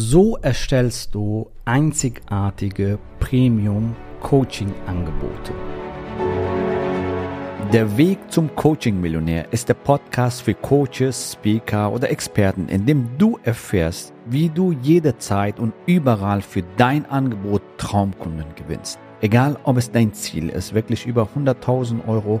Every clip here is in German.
So erstellst du einzigartige Premium-Coaching-Angebote. Der Weg zum Coaching-Millionär ist der Podcast für Coaches, Speaker oder Experten, in dem du erfährst, wie du jederzeit und überall für dein Angebot Traumkunden gewinnst. Egal, ob es dein Ziel ist, wirklich über 100.000 Euro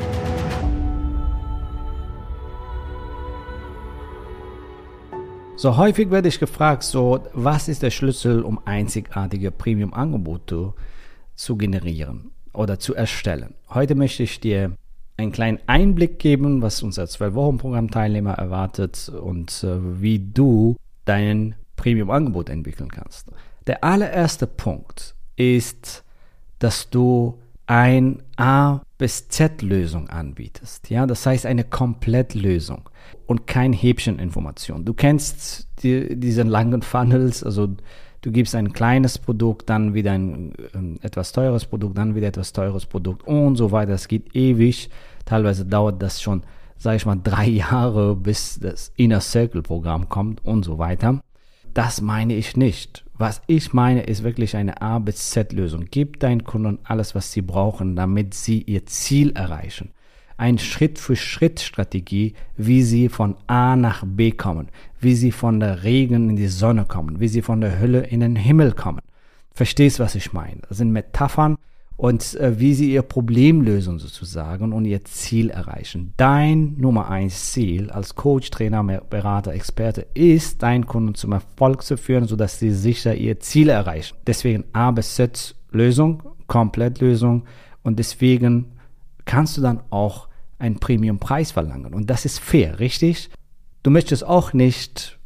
So häufig werde ich gefragt, so was ist der Schlüssel, um einzigartige Premium-Angebote zu generieren oder zu erstellen? Heute möchte ich dir einen kleinen Einblick geben, was unser 12-Wochen-Programm-Teilnehmer erwartet und äh, wie du dein Premium-Angebot entwickeln kannst. Der allererste Punkt ist, dass du ein A bis Z Lösung anbietest. Ja, das heißt eine Komplettlösung und kein Häbcheninformation. Du kennst die, diese langen Funnels, also du gibst ein kleines Produkt, dann wieder ein, ein etwas teures Produkt, dann wieder etwas teures Produkt und so weiter. Das geht ewig. Teilweise dauert das schon, sage ich mal, drei Jahre, bis das Inner Circle Programm kommt und so weiter. Das meine ich nicht. Was ich meine, ist wirklich eine A bis Z Lösung. Gib deinen Kunden alles, was sie brauchen, damit sie ihr Ziel erreichen. Ein Schritt-für-Schritt-Strategie, wie sie von A nach B kommen, wie sie von der Regen in die Sonne kommen, wie sie von der Hölle in den Himmel kommen. Verstehst, was ich meine? Das sind Metaphern, und äh, wie sie ihr Problem lösen sozusagen und ihr Ziel erreichen. Dein Nummer eins Ziel als Coach, Trainer, Berater, Experte ist, deinen Kunden zum Erfolg zu führen, sodass sie sicher ihr Ziel erreichen. Deswegen A bis Z Lösung, Komplettlösung und deswegen kannst du dann auch einen Premium-Preis verlangen und das ist fair, richtig? Du möchtest auch nicht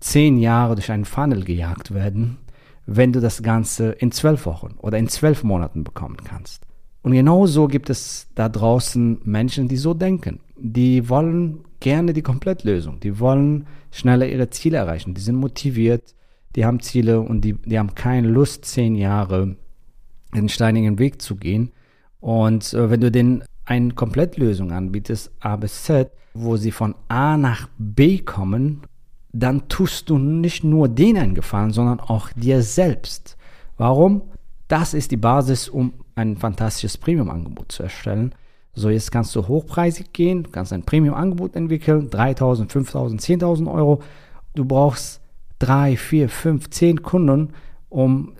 zehn Jahre durch einen Funnel gejagt werden, wenn du das Ganze in zwölf Wochen oder in zwölf Monaten bekommen kannst. Und genau so gibt es da draußen Menschen, die so denken. Die wollen gerne die Komplettlösung. Die wollen schneller ihre Ziele erreichen. Die sind motiviert, die haben Ziele und die, die haben keine Lust, zehn Jahre den steinigen Weg zu gehen. Und äh, wenn du denen eine Komplettlösung anbietest, A bis Z, wo sie von A nach B kommen dann tust du nicht nur denen Gefallen, sondern auch dir selbst. Warum? Das ist die Basis, um ein fantastisches Premium-Angebot zu erstellen. So, jetzt kannst du hochpreisig gehen, kannst ein Premium-Angebot entwickeln, 3000, 5000, 10.000 Euro. Du brauchst drei, vier, fünf, zehn Kunden, um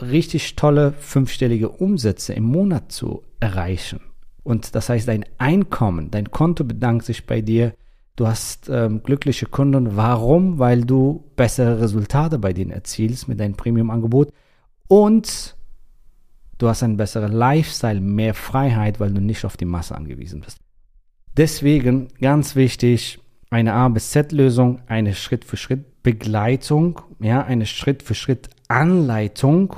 richtig tolle fünfstellige Umsätze im Monat zu erreichen. Und das heißt, dein Einkommen, dein Konto bedankt sich bei dir Du hast ähm, glückliche Kunden. Warum? Weil du bessere Resultate bei denen erzielst mit deinem Premium-Angebot und du hast einen besseren Lifestyle, mehr Freiheit, weil du nicht auf die Masse angewiesen bist. Deswegen ganz wichtig, eine A bis Z Lösung, eine Schritt für Schritt Begleitung, ja, eine Schritt für Schritt Anleitung.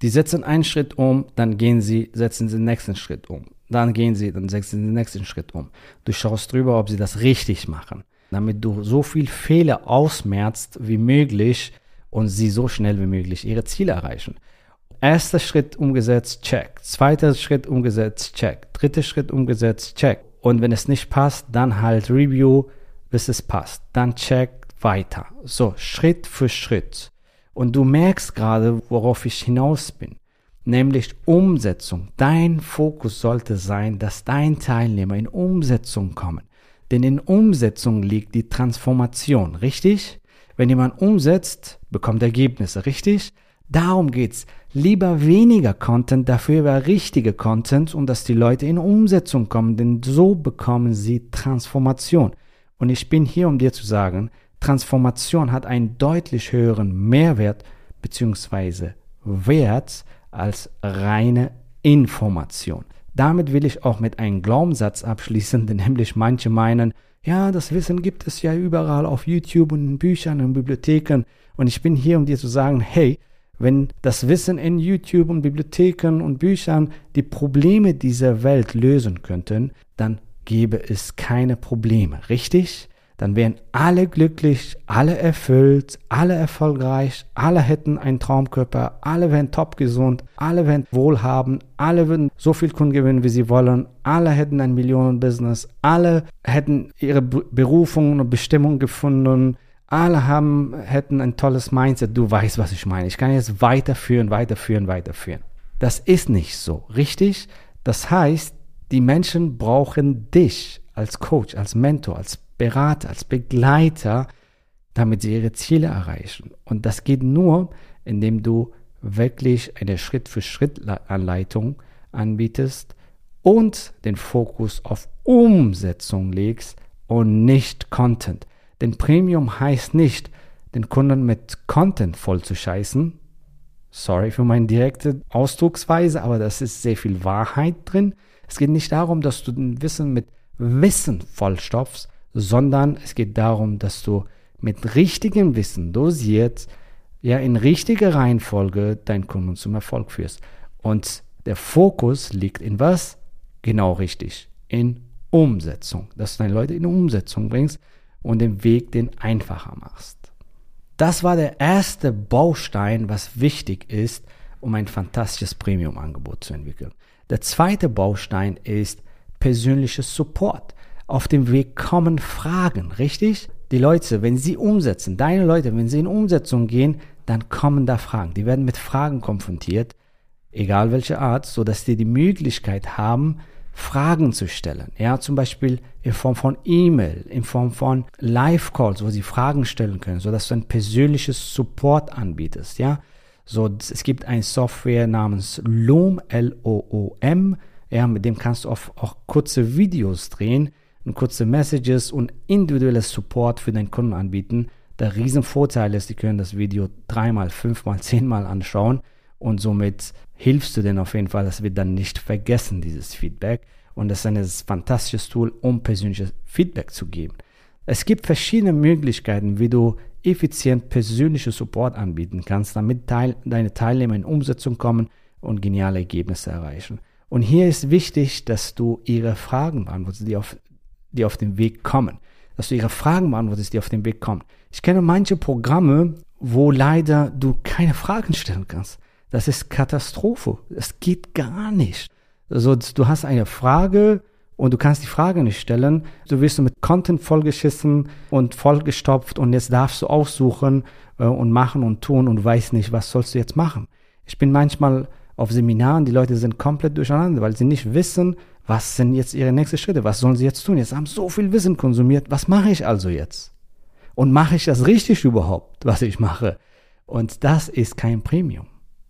Die setzen einen Schritt um, dann gehen sie, setzen sie den nächsten Schritt um. Dann gehen sie, dann setzen sie den nächsten Schritt um. Du schaust drüber, ob sie das richtig machen, damit du so viel Fehler ausmerzt wie möglich und sie so schnell wie möglich ihre Ziele erreichen. Erster Schritt umgesetzt, check. Zweiter Schritt umgesetzt, check. Dritter Schritt umgesetzt, check. Und wenn es nicht passt, dann halt Review, bis es passt. Dann check weiter. So, Schritt für Schritt. Und du merkst gerade, worauf ich hinaus bin nämlich Umsetzung. Dein Fokus sollte sein, dass dein Teilnehmer in Umsetzung kommen. Denn in Umsetzung liegt die Transformation, richtig? Wenn jemand umsetzt, bekommt Ergebnisse, richtig? Darum geht's. Lieber weniger Content, dafür aber richtige Content und dass die Leute in Umsetzung kommen, denn so bekommen sie Transformation. Und ich bin hier, um dir zu sagen, Transformation hat einen deutlich höheren Mehrwert bzw. Wert als reine Information. Damit will ich auch mit einem Glaubenssatz abschließen, denn nämlich manche meinen, ja, das Wissen gibt es ja überall auf YouTube und in Büchern und Bibliotheken. Und ich bin hier, um dir zu sagen, hey, Wenn das Wissen in YouTube und Bibliotheken und Büchern die Probleme dieser Welt lösen könnten, dann gäbe es keine Probleme, richtig? Dann wären alle glücklich, alle erfüllt, alle erfolgreich, alle hätten einen Traumkörper, alle wären top gesund, alle wären wohlhabend, alle würden so viel Kunden gewinnen, wie sie wollen, alle hätten ein Millionenbusiness, alle hätten ihre Berufung und Bestimmung gefunden, alle haben, hätten ein tolles Mindset. Du weißt, was ich meine. Ich kann jetzt weiterführen, weiterführen, weiterführen. Das ist nicht so, richtig? Das heißt, die Menschen brauchen dich als Coach, als Mentor, als Berater, als Begleiter, damit sie ihre Ziele erreichen. Und das geht nur, indem du wirklich eine Schritt-für-Schritt-Anleitung anbietest und den Fokus auf Umsetzung legst und nicht Content. Denn Premium heißt nicht, den Kunden mit Content voll zu scheißen. Sorry für meine direkte Ausdrucksweise, aber das ist sehr viel Wahrheit drin. Es geht nicht darum, dass du den Wissen mit Wissen vollstopfst, sondern es geht darum, dass du mit richtigem Wissen dosiert, ja in richtiger Reihenfolge deinen Kunden zum Erfolg führst. Und der Fokus liegt in was? Genau richtig, in Umsetzung, dass du deine Leute in Umsetzung bringst und den Weg den einfacher machst. Das war der erste Baustein, was wichtig ist, um ein fantastisches Premium-Angebot zu entwickeln. Der zweite Baustein ist persönliches Support. Auf dem Weg kommen Fragen, richtig? Die Leute, wenn sie umsetzen, deine Leute, wenn sie in Umsetzung gehen, dann kommen da Fragen. Die werden mit Fragen konfrontiert, egal welche Art, so dass die die Möglichkeit haben, Fragen zu stellen. Ja, zum Beispiel in Form von E-Mail, in Form von Live-Calls, wo sie Fragen stellen können, so dass du ein persönliches Support anbietest. Ja, so es gibt eine Software namens Loom, L-O-O-M. Ja, mit dem kannst du auch, auch kurze Videos drehen und kurze Messages und individuelles Support für deinen Kunden anbieten. Der Riesenvorteil ist, die können das Video dreimal, fünfmal, zehnmal anschauen und somit hilfst du denen auf jeden Fall. Das wird dann nicht vergessen, dieses Feedback. Und das ist ein fantastisches Tool, um persönliches Feedback zu geben. Es gibt verschiedene Möglichkeiten, wie du effizient persönlichen Support anbieten kannst, damit teil, deine Teilnehmer in Umsetzung kommen und geniale Ergebnisse erreichen. Und hier ist wichtig, dass du ihre Fragen beantwortest, die auf, die auf den Weg kommen. Dass du ihre Fragen beantwortest, die auf den Weg kommen. Ich kenne manche Programme, wo leider du keine Fragen stellen kannst. Das ist Katastrophe. Es geht gar nicht. Also du hast eine Frage und du kannst die Frage nicht stellen. Du wirst mit Content vollgeschissen und vollgestopft und jetzt darfst du aussuchen äh, und machen und tun und weißt nicht, was sollst du jetzt machen. Ich bin manchmal auf Seminaren, die Leute sind komplett durcheinander, weil sie nicht wissen, was sind jetzt ihre nächsten Schritte, was sollen sie jetzt tun. Jetzt haben so viel Wissen konsumiert, was mache ich also jetzt? Und mache ich das richtig überhaupt, was ich mache? Und das ist kein Premium.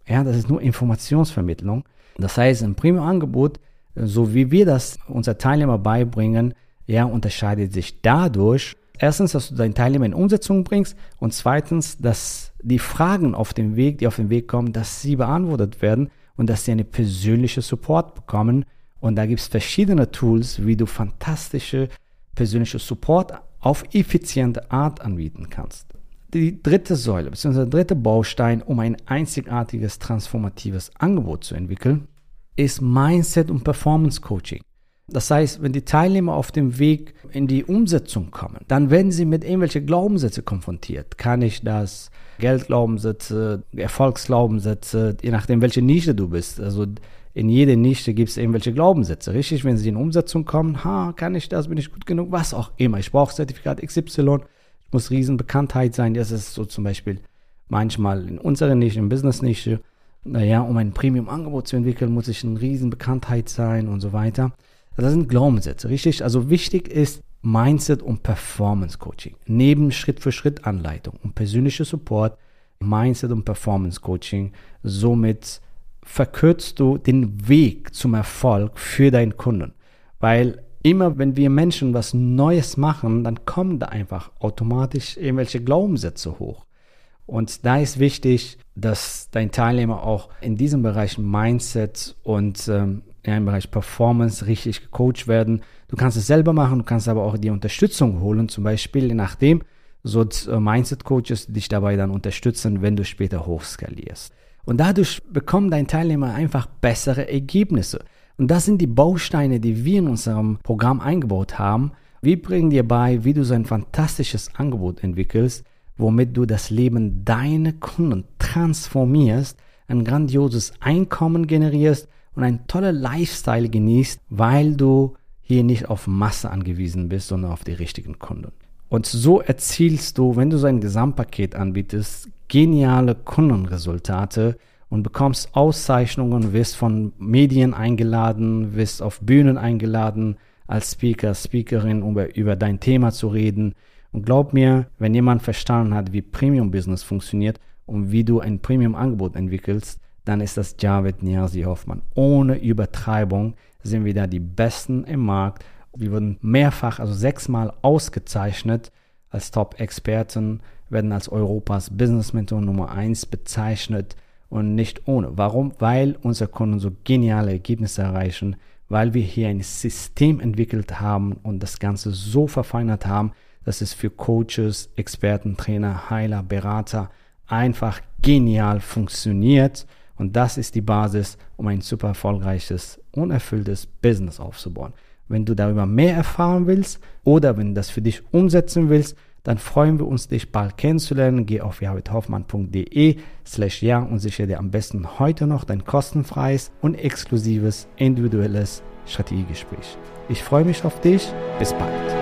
Ja, das ist nur Informationsvermittlung. Das heißt, ein Premium-Angebot, so wie wir das unser Teilnehmer beibringen, ja, unterscheidet sich dadurch, erstens, dass du deinen Teilnehmer in Umsetzung bringst und zweitens, dass die Fragen auf dem Weg, die auf den Weg kommen, dass sie beantwortet werden und dass sie eine persönliche Support bekommen. Und da gibt es verschiedene Tools, wie du fantastische persönliche Support auf effiziente Art anbieten kannst die dritte Säule, beziehungsweise der dritte Baustein, um ein einzigartiges, transformatives Angebot zu entwickeln, ist Mindset und Performance Coaching. Das heißt, wenn die Teilnehmer auf dem Weg in die Umsetzung kommen, dann werden sie mit irgendwelchen Glaubenssätzen konfrontiert. Kann ich das? Geldglaubenssätze, Erfolgsglaubenssätze, je nachdem, welche Nische du bist. Also in jeder Nische gibt es irgendwelche Glaubenssätze. Richtig, wenn sie in Umsetzung kommen, ha, kann ich das, bin ich gut genug, was auch immer. Ich brauche Zertifikat XY muss Riesenbekanntheit sein. Das ist so zum Beispiel manchmal in unserer Nische, in Business-Nische. Naja, um ein Premium-Angebot zu entwickeln, muss ich eine Riesenbekanntheit sein und so weiter. Das sind Glaubenssätze, richtig? Also wichtig ist Mindset und Performance Coaching. Neben Schritt-für-Schritt-Anleitung und persönlicher Support, Mindset und Performance Coaching. Somit verkürzt du den Weg zum Erfolg für deinen Kunden. Weil immer wenn wir Menschen was Neues machen, dann kommen da einfach automatisch irgendwelche Glaubenssätze hoch. Und da ist wichtig, dass dein Teilnehmer auch in diesem Bereich Mindset und ähm, ja, im Bereich Performance richtig gecoacht werden. Du kannst es selber machen, du kannst aber auch die Unterstützung holen, zum Beispiel je nachdem, so äh, Mindset-Coaches, dich dabei dann unterstützen, wenn du später hochskalierst. Und dadurch bekommen deine Teilnehmer einfach bessere Ergebnisse. Und das sind die Bausteine, die wir in unserem Programm eingebaut haben. Wir bringen dir bei, wie du so ein fantastisches Angebot entwickelst, womit du das Leben deiner Kunden transformierst, ein grandioses Einkommen generierst und ein toller Lifestyle genießt, weil du hier nicht auf Masse angewiesen bist, sondern auf die richtigen Kunden. Und so erzielst du, wenn du so ein Gesamtpaket anbietest, geniale Kundenresultate und bekommst Auszeichnungen, wirst von Medien eingeladen, wirst auf Bühnen eingeladen, als Speaker, Speakerin, um über dein Thema zu reden. Und glaub mir, wenn jemand verstanden hat, wie Premium Business funktioniert und wie du ein Premium Angebot entwickelst, dann ist das Javed Niazi Hoffmann. Ohne Übertreibung sind wir da die Besten im Markt wir wurden mehrfach, also sechsmal ausgezeichnet als Top-Experten, werden als Europas Business-Mentor Nummer 1 bezeichnet und nicht ohne. Warum? Weil unsere Kunden so geniale Ergebnisse erreichen, weil wir hier ein System entwickelt haben und das Ganze so verfeinert haben, dass es für Coaches, Experten, Trainer, Heiler, Berater einfach genial funktioniert. Und das ist die Basis, um ein super erfolgreiches, unerfülltes Business aufzubauen. Wenn du darüber mehr erfahren willst oder wenn du das für dich umsetzen willst, dann freuen wir uns, dich bald kennenzulernen. Geh auf javidhoffmann.de slash ja und sichere dir am besten heute noch dein kostenfreies und exklusives individuelles Strategiegespräch. Ich freue mich auf dich. Bis bald.